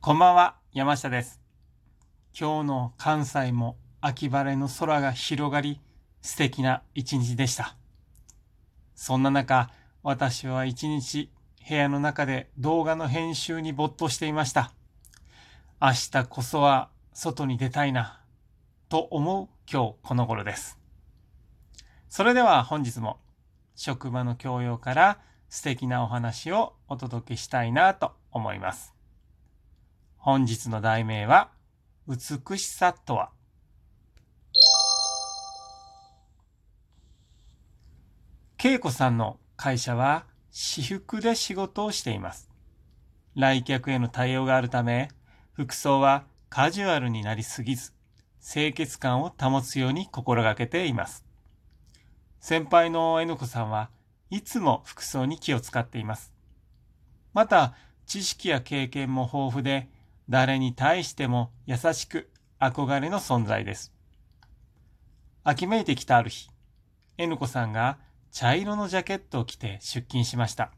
こんばんは、山下です。今日の関西も秋晴れの空が広がり、素敵な一日でした。そんな中、私は一日部屋の中で動画の編集に没頭していました。明日こそは外に出たいな、と思う今日この頃です。それでは本日も職場の教養から素敵なお話をお届けしたいなと思います。本日の題名は、美しさとは？恵子さんの会社は私服で仕事をしています。来客への対応があるため、服装はカジュアルになりすぎず、清潔感を保つように心がけています。先輩の N 子さんはいつも服装に気を使っています。また、知識や経験も豊富で、誰に対しても優しく憧れの存在です。秋めいてきたある日、N 子さんが茶色のジャケットを着て出勤しました。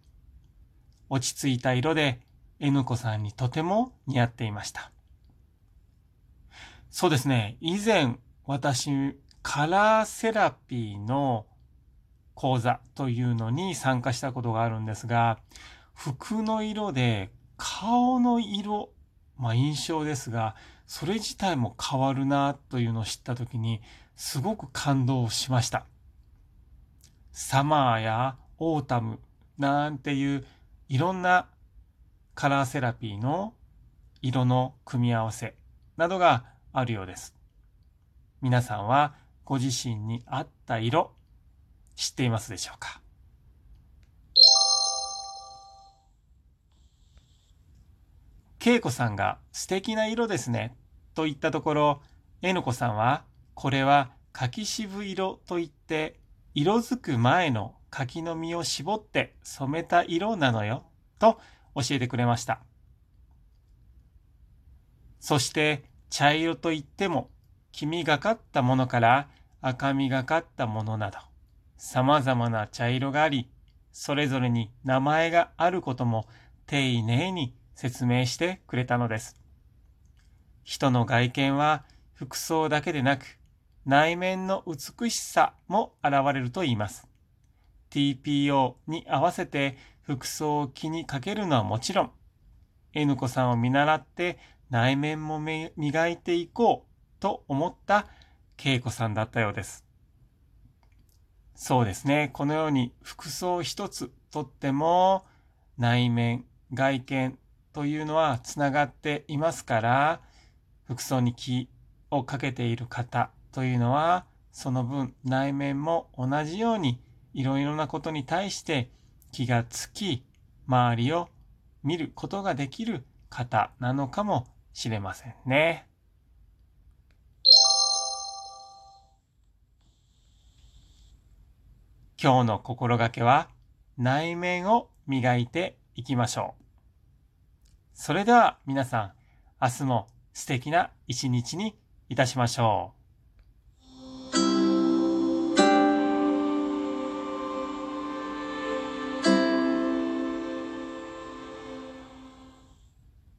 落ち着いた色で N 子さんにとても似合っていました。そうですね、以前私、カラーセラピーの講座というのに参加したことがあるんですが、服の色で顔の色まあ印象ですが、それ自体も変わるなというのを知ったときに、すごく感動しました。サマーやオータムなんていういろんなカラーセラピーの色の組み合わせなどがあるようです。皆さんはご自身に合った色知っていますでしょうか？恵子さんが素敵な色ですねと言ったところ、N 子さんはこれは柿渋色といって色づく前の柿の実を絞って染めた色なのよと教えてくれました。そして茶色といっても黄みがかったものから赤みがかったものなど様々な茶色があり、それぞれに名前があることも丁寧に説明してくれたのです。人の外見は服装だけでなく内面の美しさも現れると言います。TPO に合わせて服装を気にかけるのはもちろん、N 子さんを見習って内面も磨いていこうと思った恵子さんだったようです。そうですね。このように服装一つとっても内面、外見というのはつながっていますから、服装に気をかけている方というのは、その分内面も同じようにいろいろなことに対して気がつき、周りを見ることができる方なのかもしれませんね。今日の心がけは内面を磨いていきましょう。それでは皆さん、明日も素敵な一日にいたしましょう。